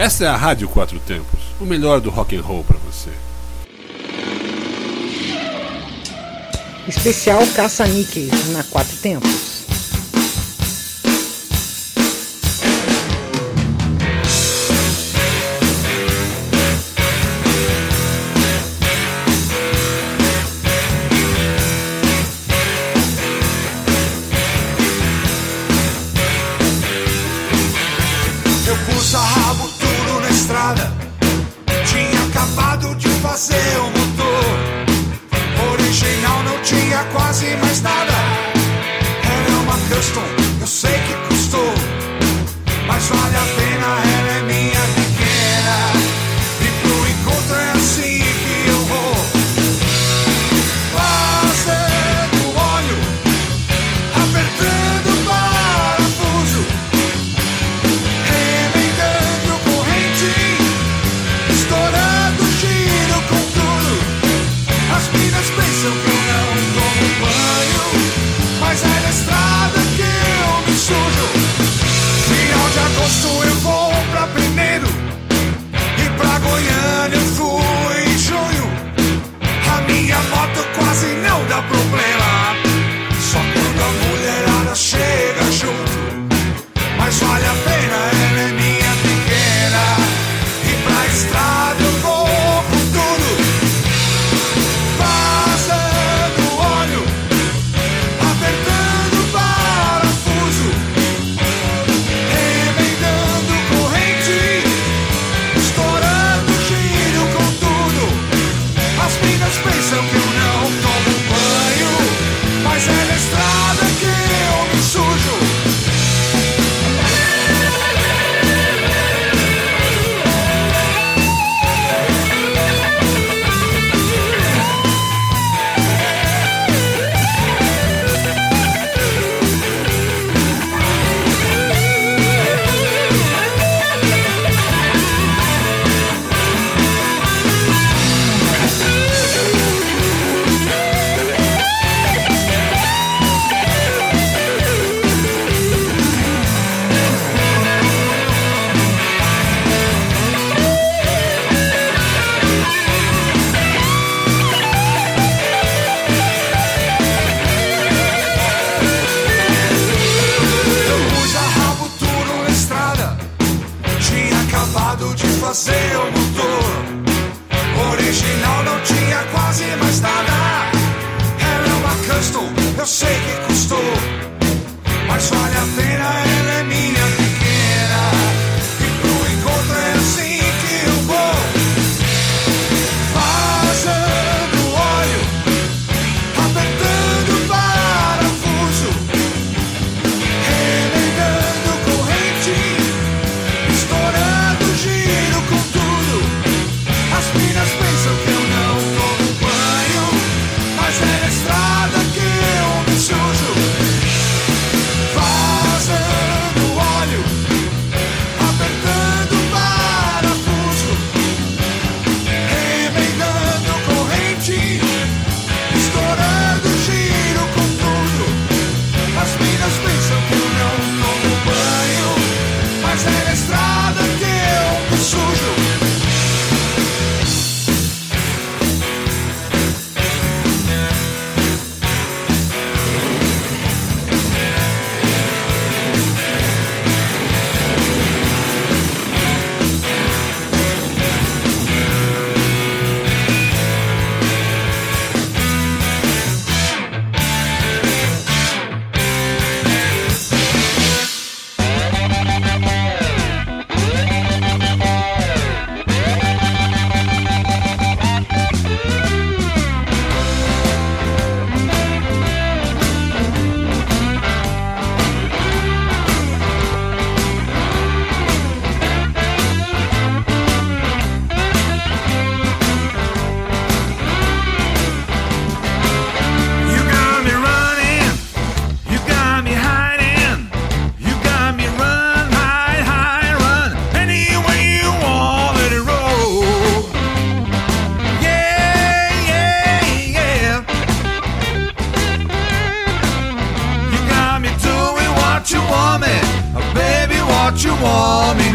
Essa é a Rádio Quatro Tempos, o melhor do rock and roll para você. Especial caça-níqueis na Quatro Tempos.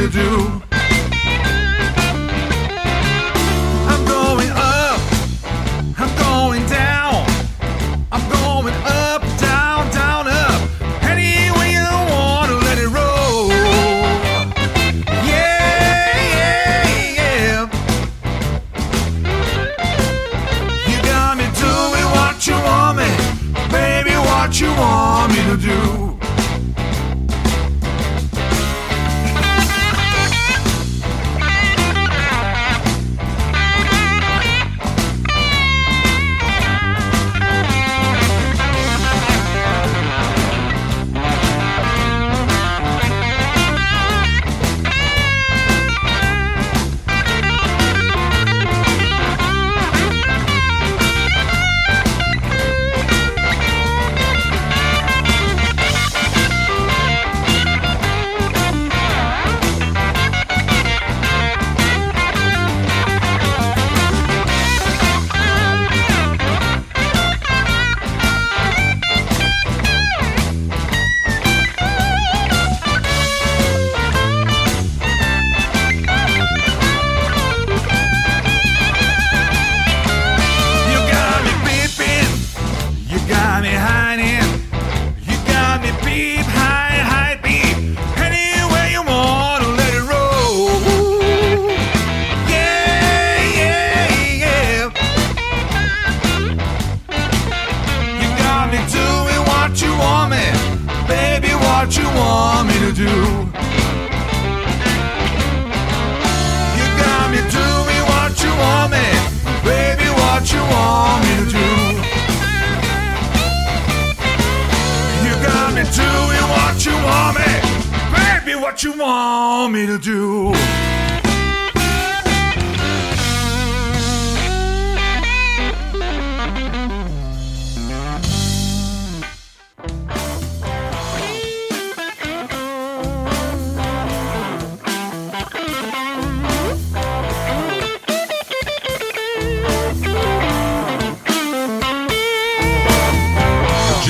Do.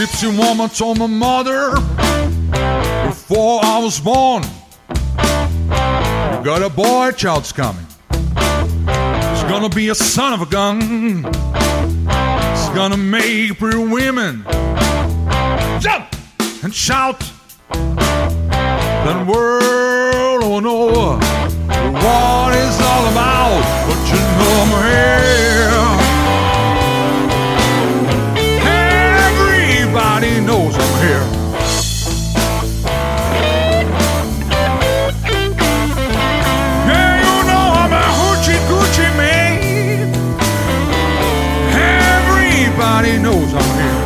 Gypsy woman told my mother before I was born. You got a boy child's coming. He's gonna be a son of a gun. He's gonna make pretty women jump and shout. Then world will know what it's all about. But you know I'm here. Knows I'm here.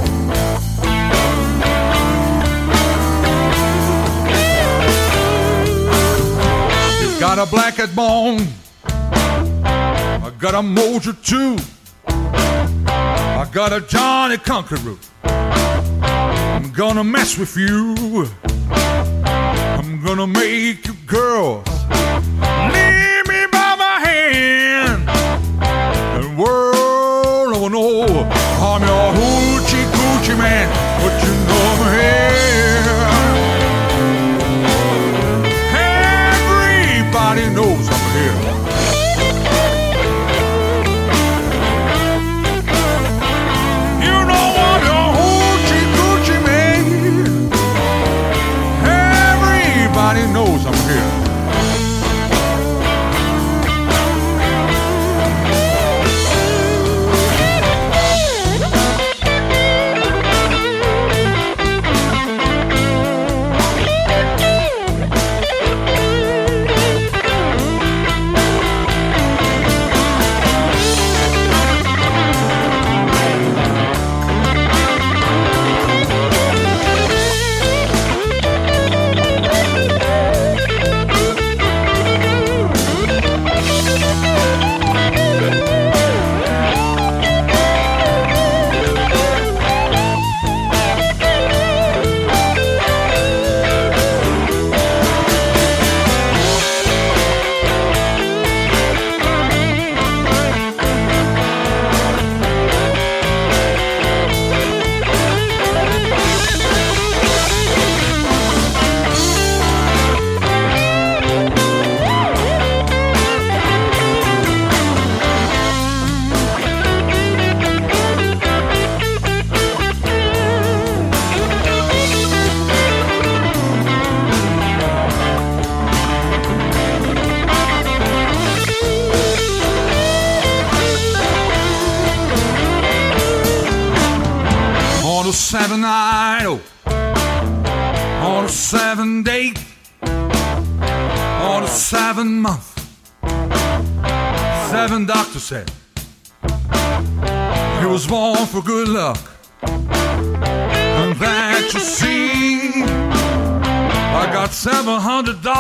You got a blackhead bone. I got a mojo too. I got a Johnny Conqueror. I'm gonna mess with you. I'm gonna make you girls you here.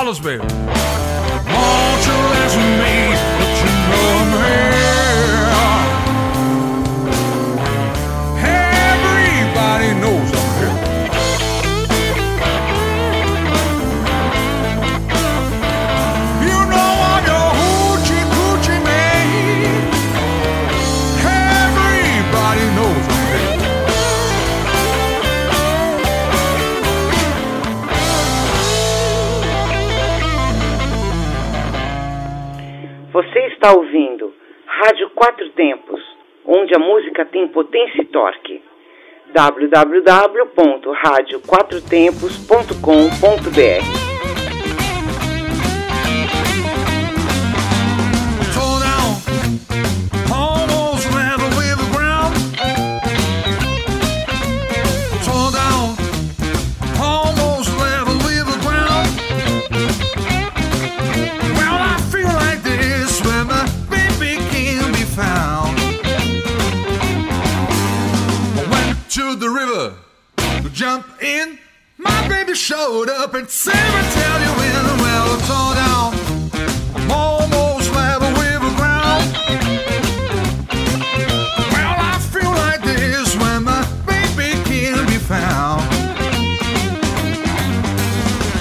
Carlos Bem. Está ouvindo Rádio Quatro Tempos, onde a música tem potência e torque. www.radioquatrotempos.com.br jump in. My baby showed up and never tell you when well tore down. I'm almost level with the ground. Well, I feel like this when my baby can be found.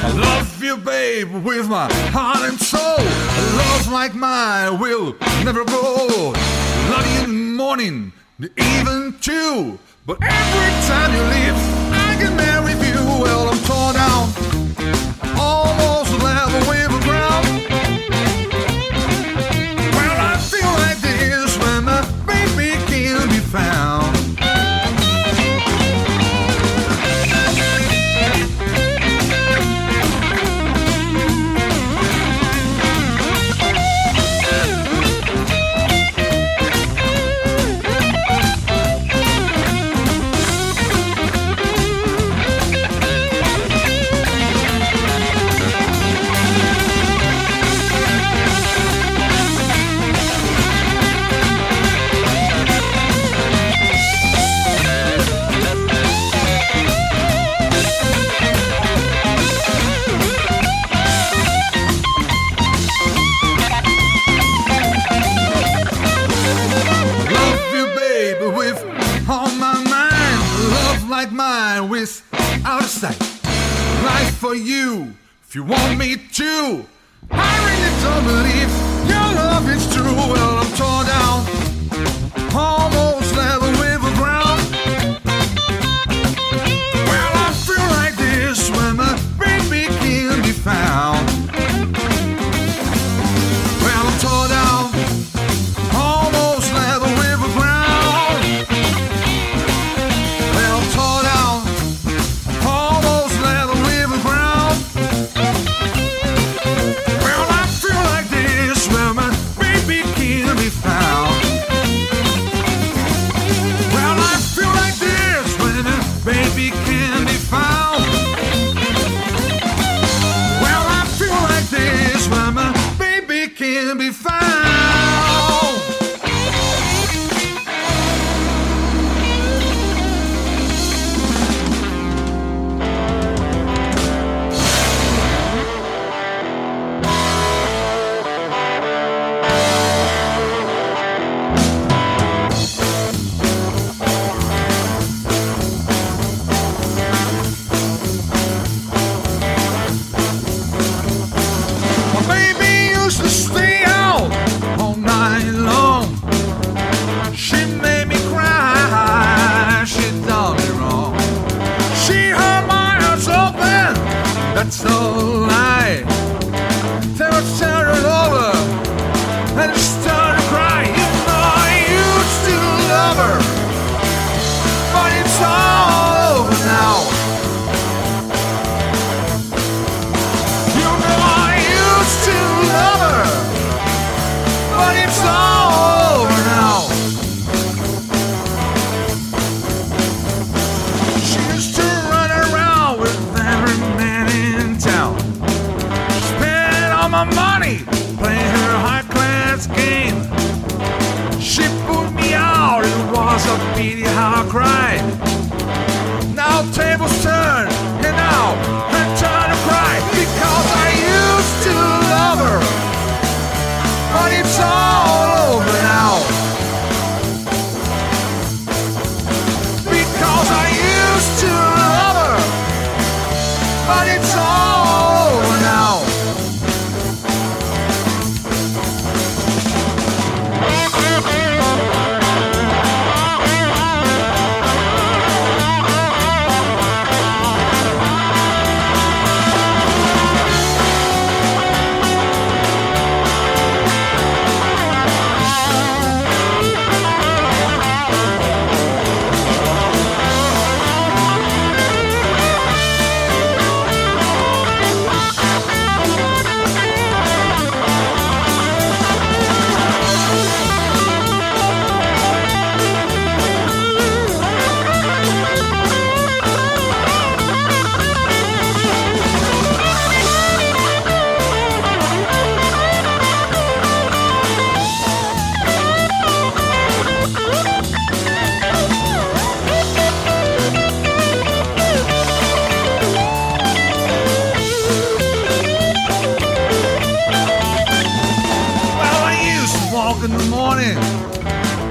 I love you, babe, with my heart and soul. A love like mine will never grow. Love you in the morning, the even too. But every time you leave. all no. like mine with out of sight. Life for you, if you want me to. I really don't believe your love is true. Well, I'm torn down, almost.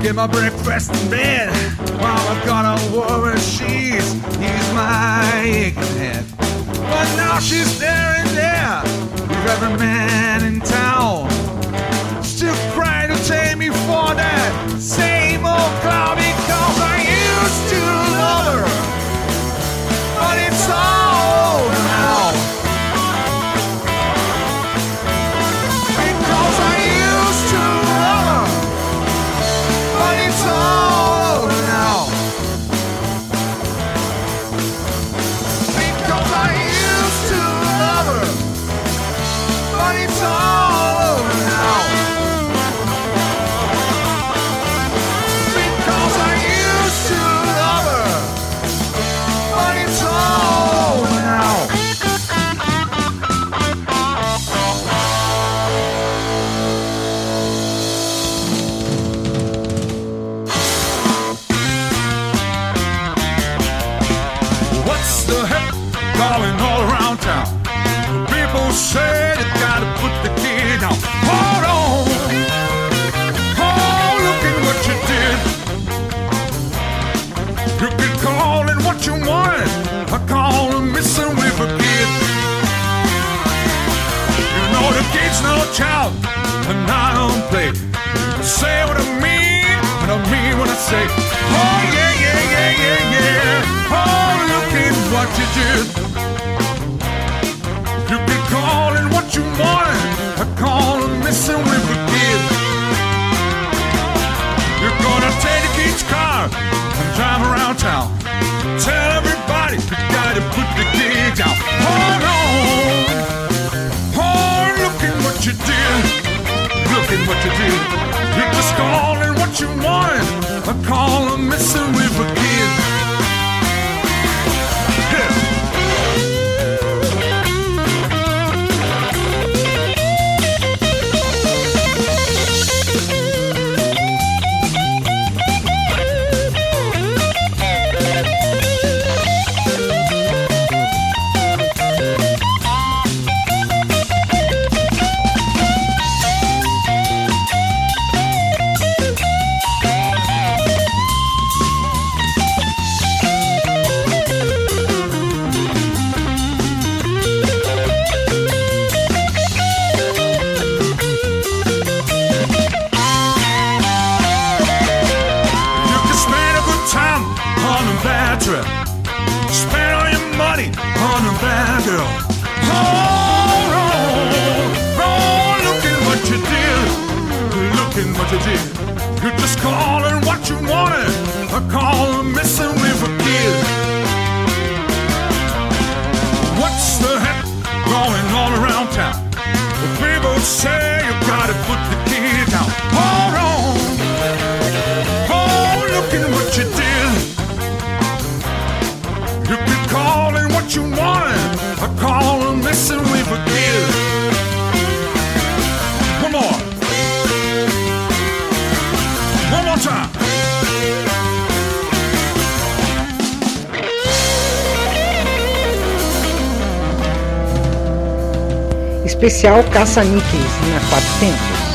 Get my breakfast in bed. While I've got a woman, she's he's my aching head. But now she's staring there with every man in town. Still trying to take me for that same old clown because I used to love her. But it's all Oh yeah, yeah, yeah, yeah, yeah. Oh, look at what you did. You what you missing kid. You're gonna take kid's car and drive around town. Tell everybody you gotta put the kid down. Hold on. Oh, look at what you did. Look at what you did. You're just calling what you want. I call it missing Especial Caça-Níqueis na Quatro Tempos.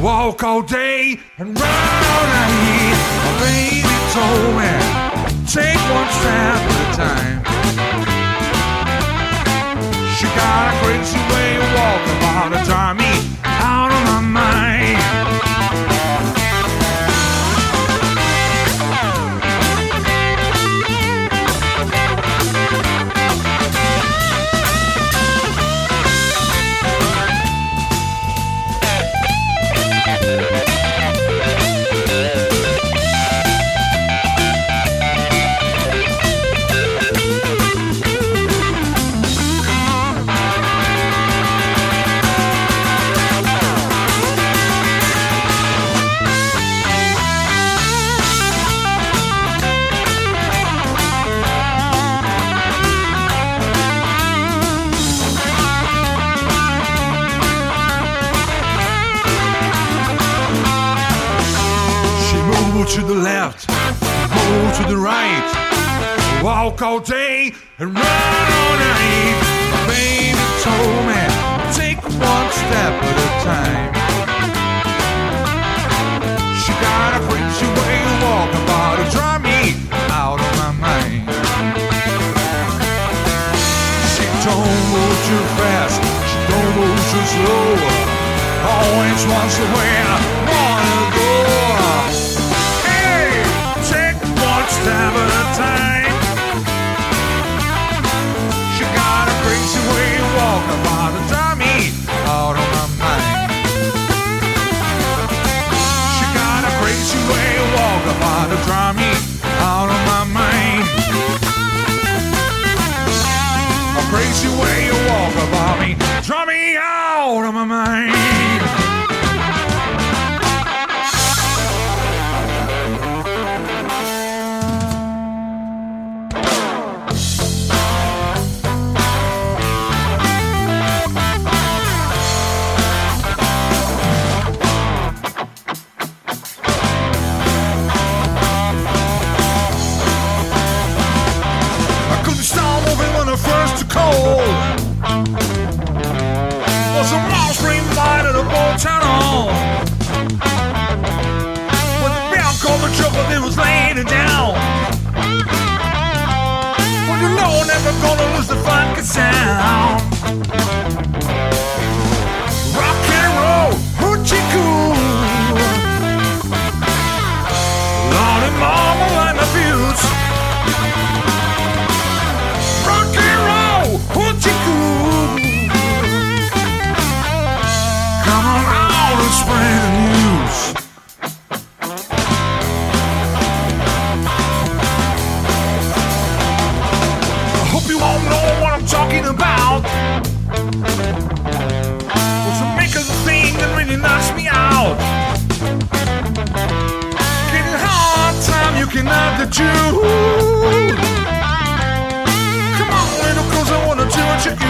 Walk all day and round and here. My baby told me, take one step at a time. She got a crazy way of walking about to drive me out of my mind. To the left, moved to the right, walk all day and run all night. My baby told me, take one step at a time. She got a crazy way to walk about to drive me out of my mind. She don't move too fast, she don't move too slow. Always wants to where step at a time. She got a crazy way to walk about drive me out of my mind. She got a crazy way to walk about drive me out of my mind. A crazy way to walk about me, drive me out of my mind. Sound. The Jew. Come on, little cause I wanna do what you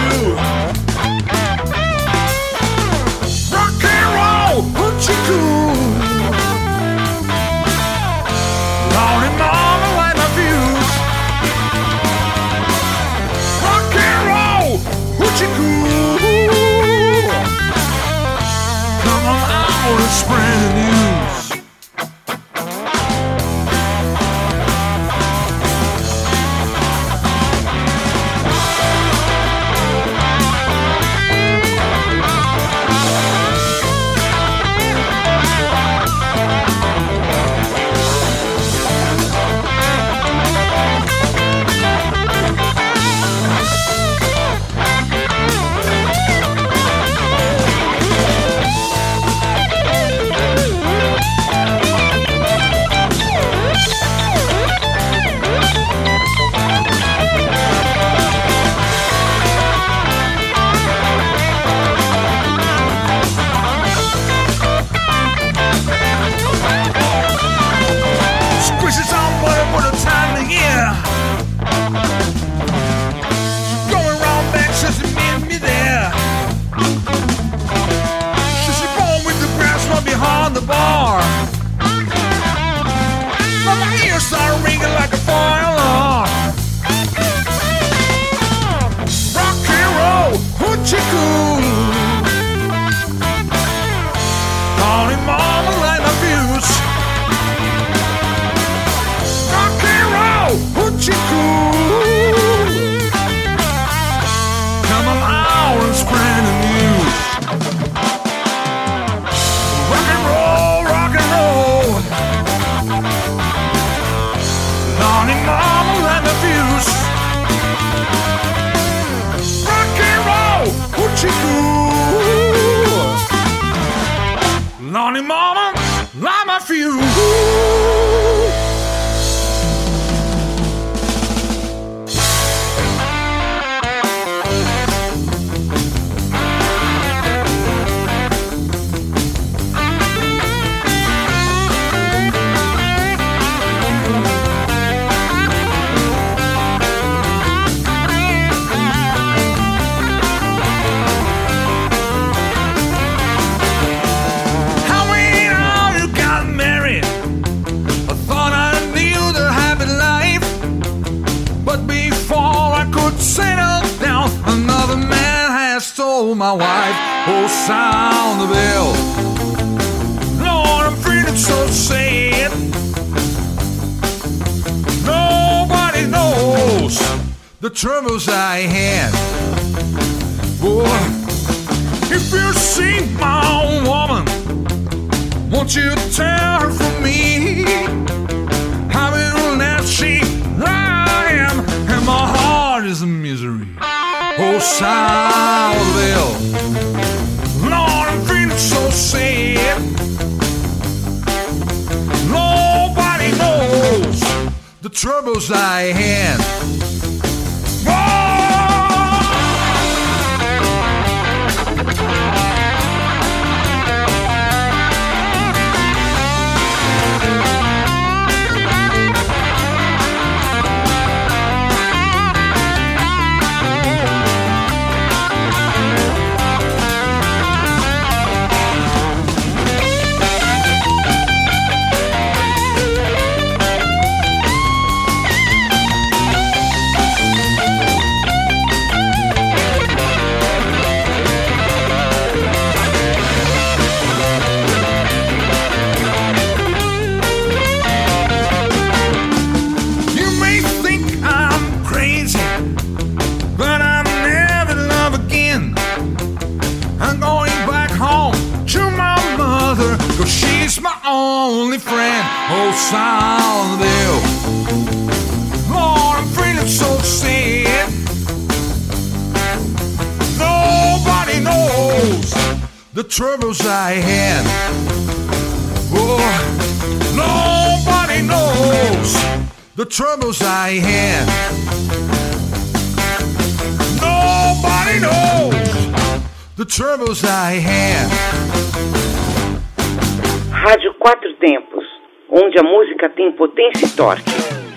for you. But before I could settle down, another man has stole my wife. Oh, sound the bell. Lord, I'm feeling so sad. Nobody knows the troubles I had. Boy, if you see my own woman, won't you tell her for me? Sourville. Lord, I'm feeling so sad. Nobody knows the troubles I had. troubles I had. Nobody knows the troubles I had. Rádio Quatro Tempos, onde a música tem potência e torque.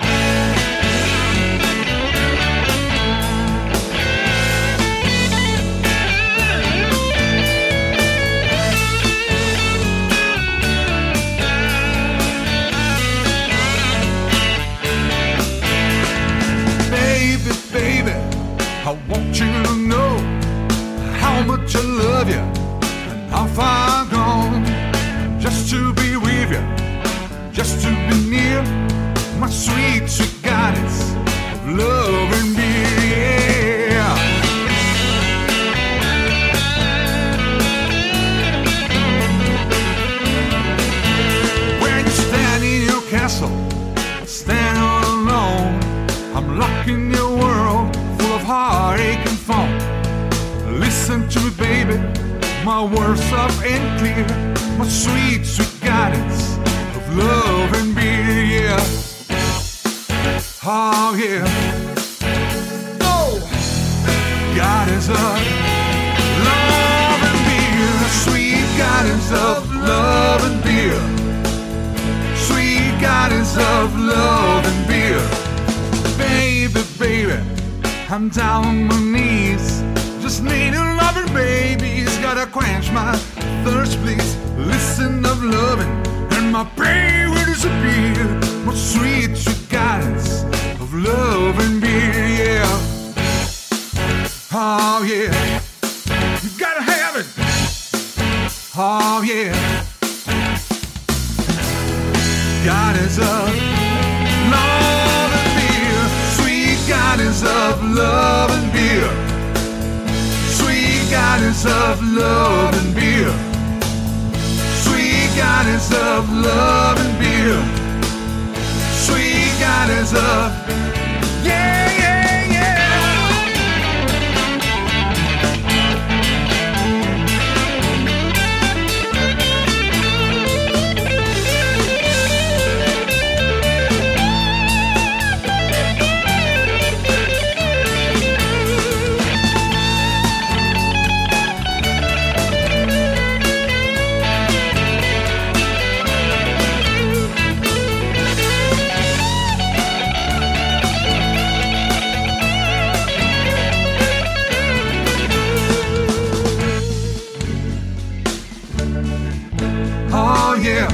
Oh, yeah.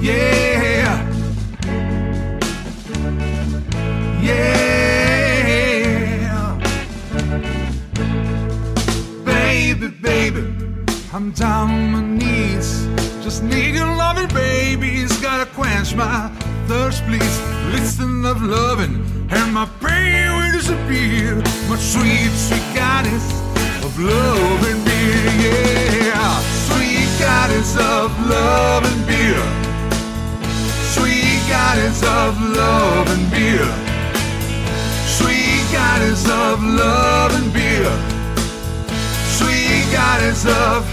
Yeah. Yeah. Baby, baby, I'm down on my knees. Just need your loving, baby. It's gotta quench my thirst, please. Listen of loving, and my pain will disappear. My sweet, sweet goddess of love and yeah. Sweet goddess of love and beer. Sweet goddess of love and beer. Sweet goddess of love and beer. Sweet goddess of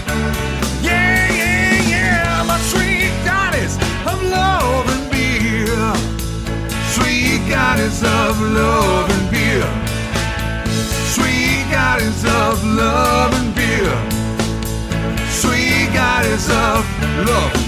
yeah, yeah, yeah, my sweet goddess of love and beer. Sweet goddess of love and beer. Goddess of love and beer. Sweet goddess of love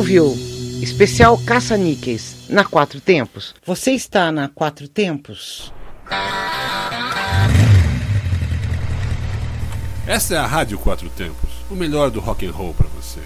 ouviu especial Caça-Níqueis na Quatro Tempos? Você está na Quatro Tempos? Essa é a Rádio Quatro Tempos, o melhor do rock and roll para você.